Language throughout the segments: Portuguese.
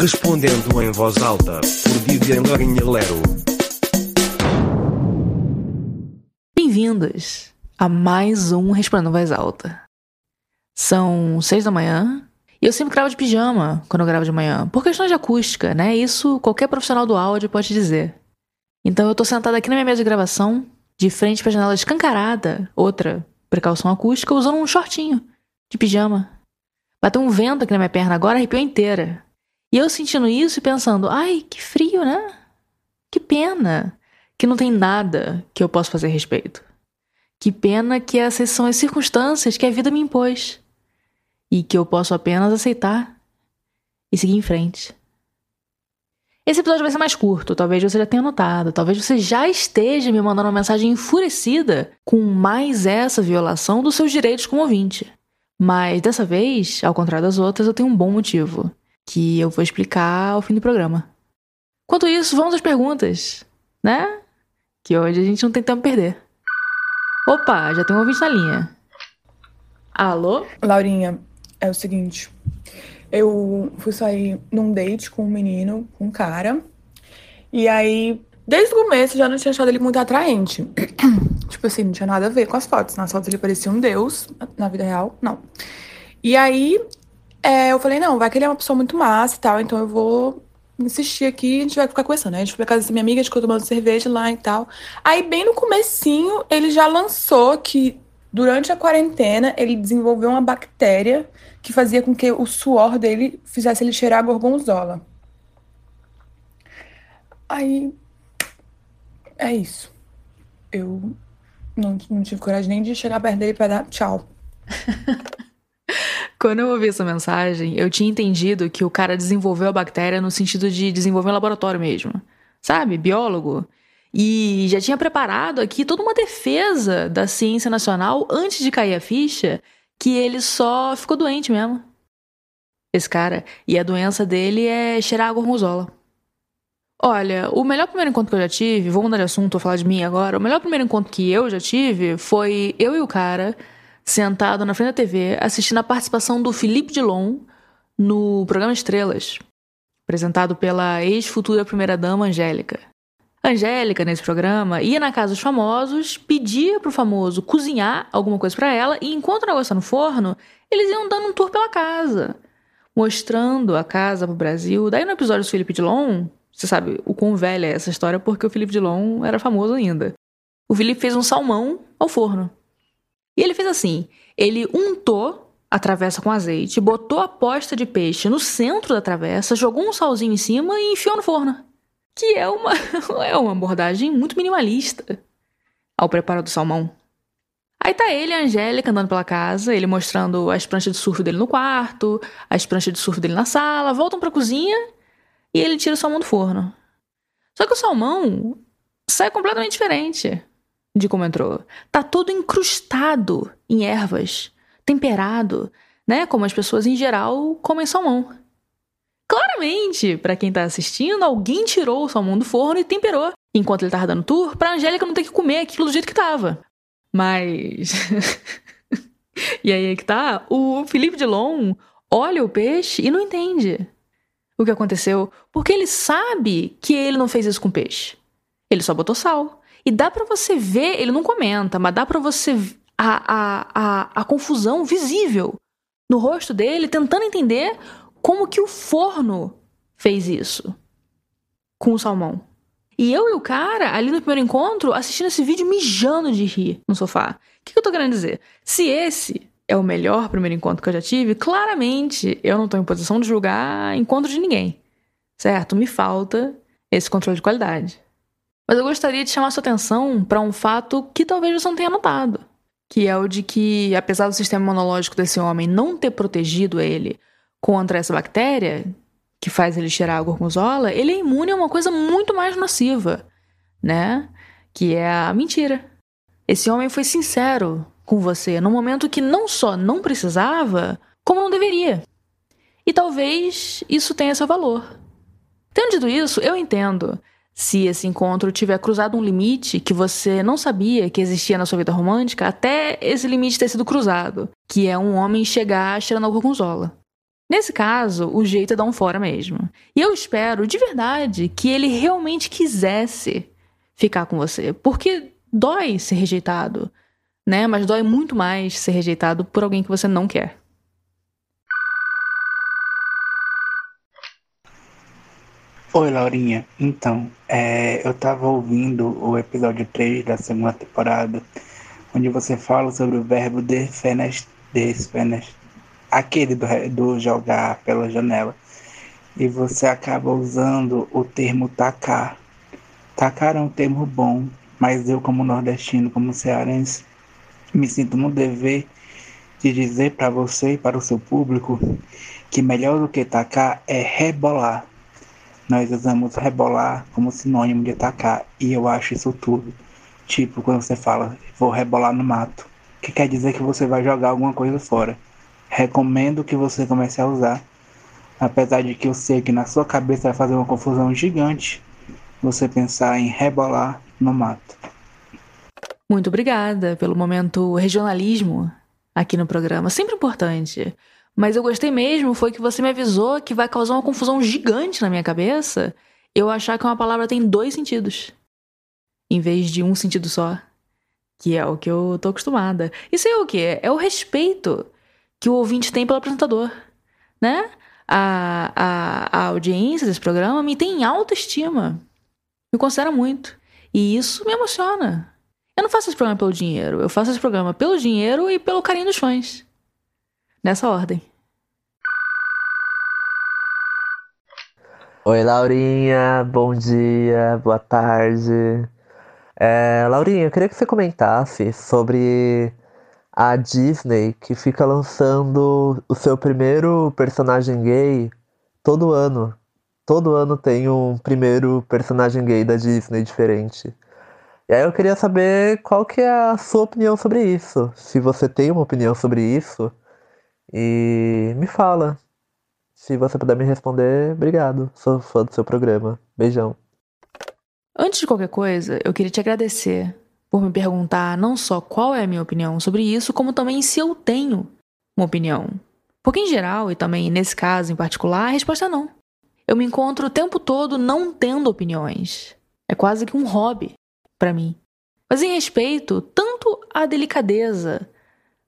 Respondendo em voz alta, por Vivian Lorinha Lero. Bem-vindos a mais um Respondendo em Voz Alta. São seis da manhã e eu sempre gravo de pijama quando eu gravo de manhã, por questões de acústica, né? Isso qualquer profissional do áudio pode dizer. Então eu tô sentada aqui na minha mesa de gravação, de frente pra janela escancarada, outra precaução acústica, usando um shortinho de pijama. Bateu um vento aqui na minha perna agora, arrepiou inteira. E eu sentindo isso e pensando, ai, que frio, né? Que pena que não tem nada que eu possa fazer a respeito. Que pena que essas são as circunstâncias que a vida me impôs. E que eu posso apenas aceitar e seguir em frente. Esse episódio vai ser mais curto, talvez você já tenha notado, talvez você já esteja me mandando uma mensagem enfurecida com mais essa violação dos seus direitos como ouvinte. Mas dessa vez, ao contrário das outras, eu tenho um bom motivo que eu vou explicar ao fim do programa. Enquanto isso, vamos às perguntas, né? Que hoje a gente não tem tempo a perder. Opa, já tem um ouvinte na linha. Alô? Laurinha, é o seguinte. Eu fui sair num date com um menino, com um cara. E aí, desde o começo, já não tinha achado ele muito atraente. tipo assim, não tinha nada a ver com as fotos. Nas fotos ele parecia um deus, na vida real, não. E aí, é, eu falei, não, vai que ele é uma pessoa muito massa e tal, então eu vou insistir aqui, a gente vai ficar conversando, né? A gente foi pra casa da minha amiga, a gente ficou tomando cerveja lá e tal. Aí, bem no comecinho, ele já lançou que durante a quarentena ele desenvolveu uma bactéria que fazia com que o suor dele fizesse ele cheirar a gorgonzola. Aí, é isso. Eu não, não tive coragem nem de chegar perto dele pra dar tchau. Quando eu ouvi essa mensagem, eu tinha entendido que o cara desenvolveu a bactéria no sentido de desenvolver um laboratório mesmo. Sabe? Biólogo. E já tinha preparado aqui toda uma defesa da ciência nacional antes de cair a ficha que ele só ficou doente mesmo. Esse cara. E a doença dele é cheirar gorgonzola. Olha, o melhor primeiro encontro que eu já tive, vou mudar de assunto, vou falar de mim agora. O melhor primeiro encontro que eu já tive foi eu e o cara sentado na frente da TV, assistindo a participação do Felipe Dilon no programa Estrelas, apresentado pela ex-futura primeira-dama Angélica. Angélica, nesse programa, ia na casa dos famosos, pedia pro famoso cozinhar alguma coisa para ela, e enquanto o negócio tá no forno, eles iam dando um tour pela casa, mostrando a casa pro Brasil. Daí no episódio do Felipe Dilon, você sabe o quão velha é essa história, porque o Felipe Dilon era famoso ainda. O Felipe fez um salmão ao forno. E ele fez assim: ele untou a travessa com azeite, botou a posta de peixe no centro da travessa, jogou um salzinho em cima e enfiou no forno. Que é uma, é uma abordagem muito minimalista ao preparo do salmão. Aí tá ele e a Angélica andando pela casa, ele mostrando as pranchas de surf dele no quarto, as pranchas de surf dele na sala, voltam pra cozinha e ele tira o salmão do forno. Só que o salmão sai completamente diferente de como entrou. Tá todo incrustado em ervas, temperado, né? Como as pessoas em geral comem salmão. Claramente, para quem tá assistindo, alguém tirou o salmão do forno e temperou, enquanto ele tava dando tour, pra Angélica não ter que comer aquilo do jeito que tava. Mas. e aí é que tá, o Felipe Dilon olha o peixe e não entende o que aconteceu, porque ele sabe que ele não fez isso com peixe. Ele só botou sal. E dá para você ver, ele não comenta, mas dá para você a, a, a, a confusão visível no rosto dele, tentando entender como que o forno fez isso com o salmão. E eu e o cara, ali no primeiro encontro, assistindo esse vídeo mijando de rir no sofá. O que, que eu tô querendo dizer? Se esse é o melhor primeiro encontro que eu já tive, claramente eu não tô em posição de julgar encontro de ninguém. Certo? Me falta esse controle de qualidade. Mas eu gostaria de chamar sua atenção para um fato que talvez você não tenha notado, que é o de que, apesar do sistema imunológico desse homem não ter protegido ele contra essa bactéria que faz ele cheirar a gorgonzola, ele é imune a uma coisa muito mais nociva, né? Que é a mentira. Esse homem foi sincero com você no momento que não só não precisava, como não deveria. E talvez isso tenha seu valor. Tendo dito isso, eu entendo se esse encontro tiver cruzado um limite que você não sabia que existia na sua vida romântica, até esse limite ter sido cruzado, que é um homem chegar cheirando a gorgonzola. Nesse caso, o jeito é dar um fora mesmo. E eu espero, de verdade, que ele realmente quisesse ficar com você, porque dói ser rejeitado, né? Mas dói muito mais ser rejeitado por alguém que você não quer. Oi, Laurinha. Então, é, eu tava ouvindo o episódio 3 da segunda temporada, onde você fala sobre o verbo defenest, desfenest, aquele do, do jogar pela janela. E você acaba usando o termo tacar. Tacar é um termo bom, mas eu, como nordestino, como cearense, me sinto no dever de dizer para você e para o seu público que melhor do que tacar é rebolar nós usamos rebolar como sinônimo de atacar, e eu acho isso tudo. Tipo, quando você fala, vou rebolar no mato, que quer dizer que você vai jogar alguma coisa fora. Recomendo que você comece a usar, apesar de que eu sei que na sua cabeça vai fazer uma confusão gigante você pensar em rebolar no mato. Muito obrigada pelo momento regionalismo aqui no programa, sempre importante. Mas eu gostei mesmo foi que você me avisou que vai causar uma confusão gigante na minha cabeça eu achar que uma palavra tem dois sentidos, em vez de um sentido só, que é o que eu tô acostumada. Isso é o quê? É o respeito que o ouvinte tem pelo apresentador, né? A, a, a audiência desse programa me tem em alta estima, me considera muito. E isso me emociona. Eu não faço esse programa pelo dinheiro, eu faço esse programa pelo dinheiro e pelo carinho dos fãs. Nessa ordem. Oi, Laurinha, bom dia, boa tarde. É, Laurinha, eu queria que você comentasse sobre a Disney que fica lançando o seu primeiro personagem gay todo ano. Todo ano tem um primeiro personagem gay da Disney diferente. E aí eu queria saber qual que é a sua opinião sobre isso. Se você tem uma opinião sobre isso. E me fala. Se você puder me responder, obrigado. Sou fã do seu programa. Beijão. Antes de qualquer coisa, eu queria te agradecer por me perguntar não só qual é a minha opinião sobre isso, como também se eu tenho uma opinião. Porque, em geral, e também nesse caso em particular, a resposta é não. Eu me encontro o tempo todo não tendo opiniões. É quase que um hobby para mim. Mas em respeito tanto à delicadeza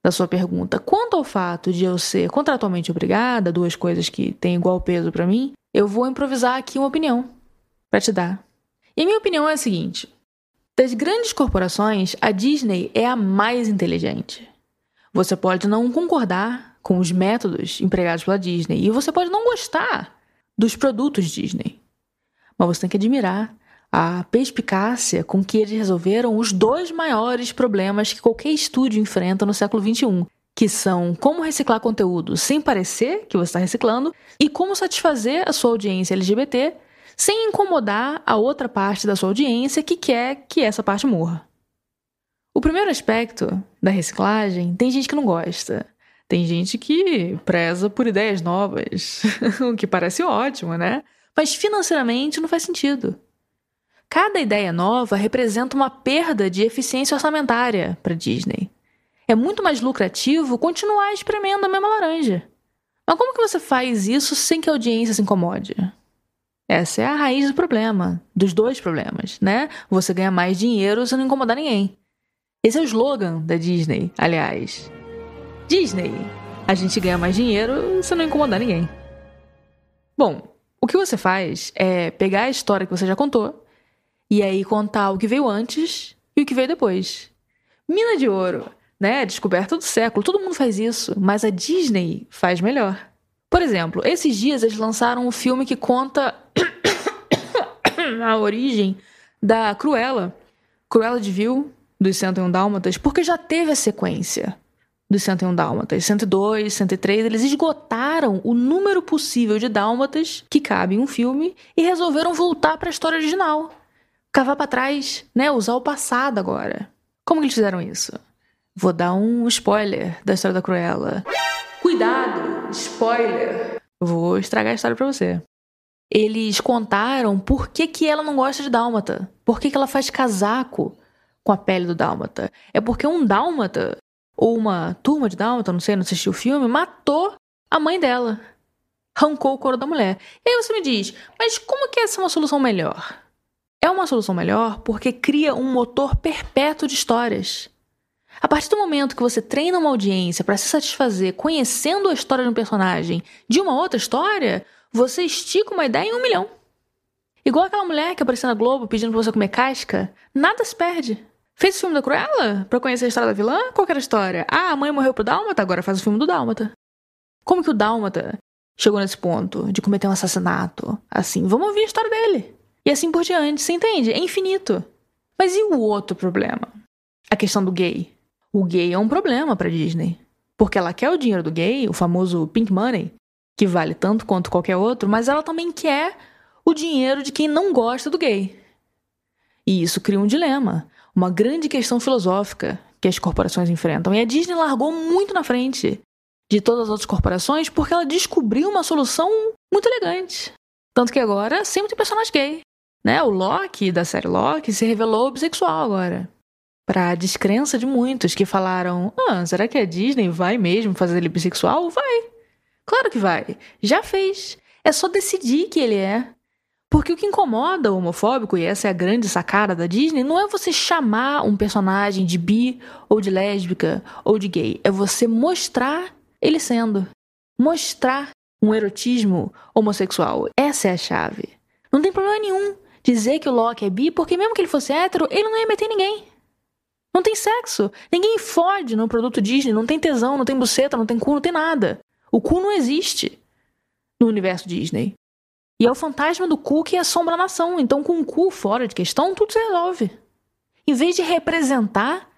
da sua pergunta. Quanto ao fato de eu ser contratualmente obrigada, duas coisas que têm igual peso para mim, eu vou improvisar aqui uma opinião para te dar. E a minha opinião é a seguinte: das grandes corporações, a Disney é a mais inteligente. Você pode não concordar com os métodos empregados pela Disney e você pode não gostar dos produtos Disney. Mas você tem que admirar a perspicácia com que eles resolveram os dois maiores problemas que qualquer estúdio enfrenta no século XXI, que são como reciclar conteúdo sem parecer que você está reciclando e como satisfazer a sua audiência LGBT sem incomodar a outra parte da sua audiência que quer que essa parte morra. O primeiro aspecto da reciclagem tem gente que não gosta. Tem gente que preza por ideias novas, o que parece ótimo, né? Mas financeiramente não faz sentido. Cada ideia nova representa uma perda de eficiência orçamentária para Disney. É muito mais lucrativo continuar espremendo a mesma laranja. Mas como que você faz isso sem que a audiência se incomode? Essa é a raiz do problema, dos dois problemas, né? Você ganha mais dinheiro sem não incomodar ninguém. Esse é o slogan da Disney, aliás. Disney, a gente ganha mais dinheiro sem não incomodar ninguém. Bom, o que você faz é pegar a história que você já contou e aí contar o que veio antes e o que veio depois. Mina de ouro, né? Descoberta do século. Todo mundo faz isso, mas a Disney faz melhor. Por exemplo, esses dias eles lançaram um filme que conta a origem da Cruella. Cruella de Vil, dos 101 Dálmatas, porque já teve a sequência dos 101 Dálmatas. 102, 103, eles esgotaram o número possível de Dálmatas que cabe em um filme e resolveram voltar para a história original cavar para trás, né? Usar o passado agora. Como que eles fizeram isso? Vou dar um spoiler da história da Cruella. Cuidado, spoiler. Vou estragar a história para você. eles contaram por que, que ela não gosta de dálmata. Por que, que ela faz casaco com a pele do dálmata. É porque um dálmata, ou uma turma de dálmata, não sei, não assisti o filme, matou a mãe dela. Arrancou o couro da mulher. E aí você me diz, mas como que essa é uma solução melhor? É uma solução melhor porque cria um motor perpétuo de histórias. A partir do momento que você treina uma audiência para se satisfazer conhecendo a história de um personagem de uma outra história, você estica uma ideia em um milhão. Igual aquela mulher que apareceu na Globo pedindo pra você comer casca, nada se perde. Fez o filme da Cruella? Pra conhecer a história da vilã? Qual era a história? Ah, a mãe morreu pro Dálmata, agora faz o filme do Dálmata. Como que o Dálmata chegou nesse ponto de cometer um assassinato? Assim, vamos ouvir a história dele. E assim por diante, você entende? É infinito. Mas e o outro problema? A questão do gay. O gay é um problema pra Disney. Porque ela quer o dinheiro do gay, o famoso pink money, que vale tanto quanto qualquer outro, mas ela também quer o dinheiro de quem não gosta do gay. E isso cria um dilema, uma grande questão filosófica que as corporações enfrentam. E a Disney largou muito na frente de todas as outras corporações porque ela descobriu uma solução muito elegante. Tanto que agora sempre tem personagem gay. Né? O Loki, da série Loki, se revelou bissexual agora. Pra descrença de muitos que falaram: Ah, será que a Disney vai mesmo fazer ele bissexual? Vai. Claro que vai. Já fez. É só decidir que ele é. Porque o que incomoda o homofóbico, e essa é a grande sacada da Disney, não é você chamar um personagem de bi, ou de lésbica, ou de gay. É você mostrar ele sendo. Mostrar um erotismo homossexual. Essa é a chave. Não tem problema nenhum dizer que o Loki é bi, porque mesmo que ele fosse hétero, ele não ia meter ninguém. Não tem sexo. Ninguém fode no produto Disney. Não tem tesão, não tem buceta, não tem cu, não tem nada. O cu não existe no universo Disney. E é o fantasma do cu que assombra a nação. Então, com o cu fora de questão, tudo se resolve. Em vez de representar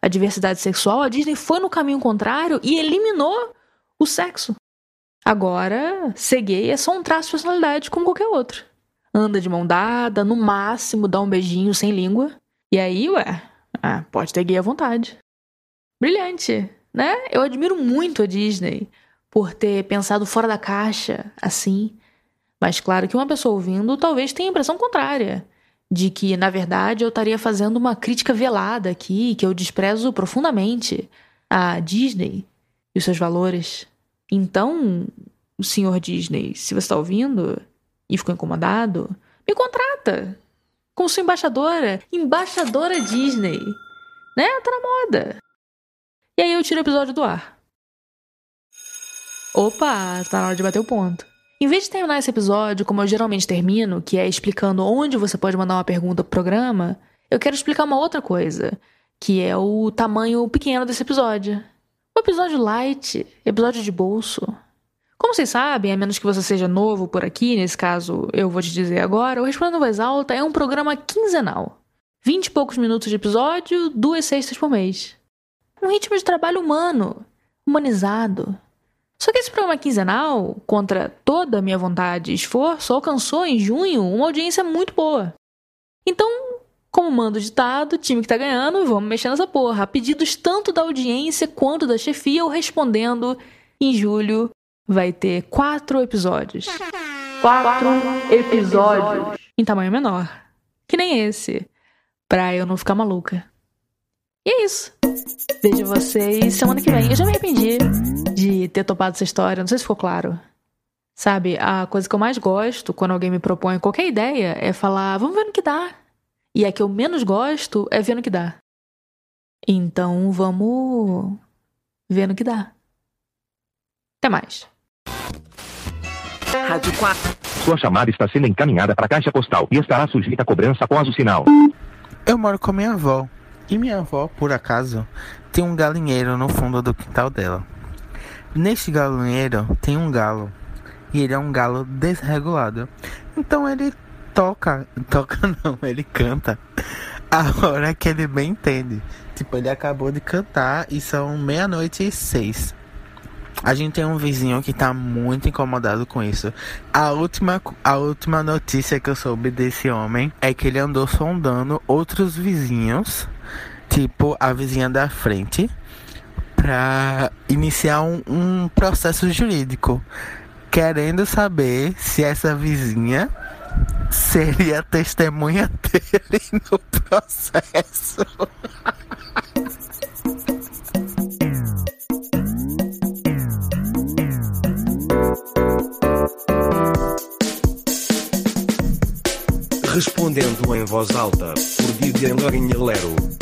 a diversidade sexual, a Disney foi no caminho contrário e eliminou o sexo. Agora, ser gay é só um traço de personalidade como qualquer outro. Anda de mão dada, no máximo dá um beijinho sem língua. E aí, ué, ah, pode ter gay à vontade. Brilhante, né? Eu admiro muito a Disney por ter pensado fora da caixa, assim. Mas claro que uma pessoa ouvindo talvez tenha a impressão contrária, de que, na verdade, eu estaria fazendo uma crítica velada aqui, que eu desprezo profundamente a Disney e os seus valores. Então, senhor Disney, se você está ouvindo e ficou incomodado, me contrata como sua embaixadora, embaixadora Disney. Né? Tá na moda. E aí eu tiro o episódio do ar. Opa, tá na hora de bater o ponto. Em vez de terminar esse episódio como eu geralmente termino, que é explicando onde você pode mandar uma pergunta pro programa, eu quero explicar uma outra coisa, que é o tamanho pequeno desse episódio. Um episódio light, episódio de bolso. Como vocês sabem, a menos que você seja novo por aqui, nesse caso eu vou te dizer agora, o Respondendo Voz Alta é um programa quinzenal. Vinte e poucos minutos de episódio, duas sextas por mês. Um ritmo de trabalho humano, humanizado, só que esse programa quinzenal, contra toda a minha vontade e esforço, alcançou em junho uma audiência muito boa. Então, como mando ditado, time que tá ganhando, vamos mexer nessa porra. Pedidos tanto da audiência quanto da chefia, eu respondendo em julho vai ter quatro episódios. Quatro episódios em tamanho menor. Que nem esse. Pra eu não ficar maluca. E é isso. Vejo vocês semana que vem. Eu já me arrependi de ter topado essa história, não sei se ficou claro. Sabe, a coisa que eu mais gosto quando alguém me propõe qualquer ideia é falar, vamos ver no que dá. E a que eu menos gosto é ver no que dá. Então vamos ver no que dá. Até mais. Rádio 4. Sua chamada está sendo encaminhada para a caixa postal e estará sujeita a cobrança após o sinal. Eu moro com minha avó. E minha avó, por acaso, tem um galinheiro no fundo do quintal dela. Neste galinheiro tem um galo. E ele é um galo desregulado. Então ele toca. Toca não, ele canta. A hora que ele bem entende. Tipo, ele acabou de cantar e são meia-noite e seis. A gente tem um vizinho que tá muito incomodado com isso. A última, a última notícia que eu soube desse homem é que ele andou sondando outros vizinhos tipo a vizinha da frente, para iniciar um, um, processo jurídico. querendo saber se essa vizinha seria testemunha dele no processo. Respondendo em voz alta, por Vivian Lorinha Lero.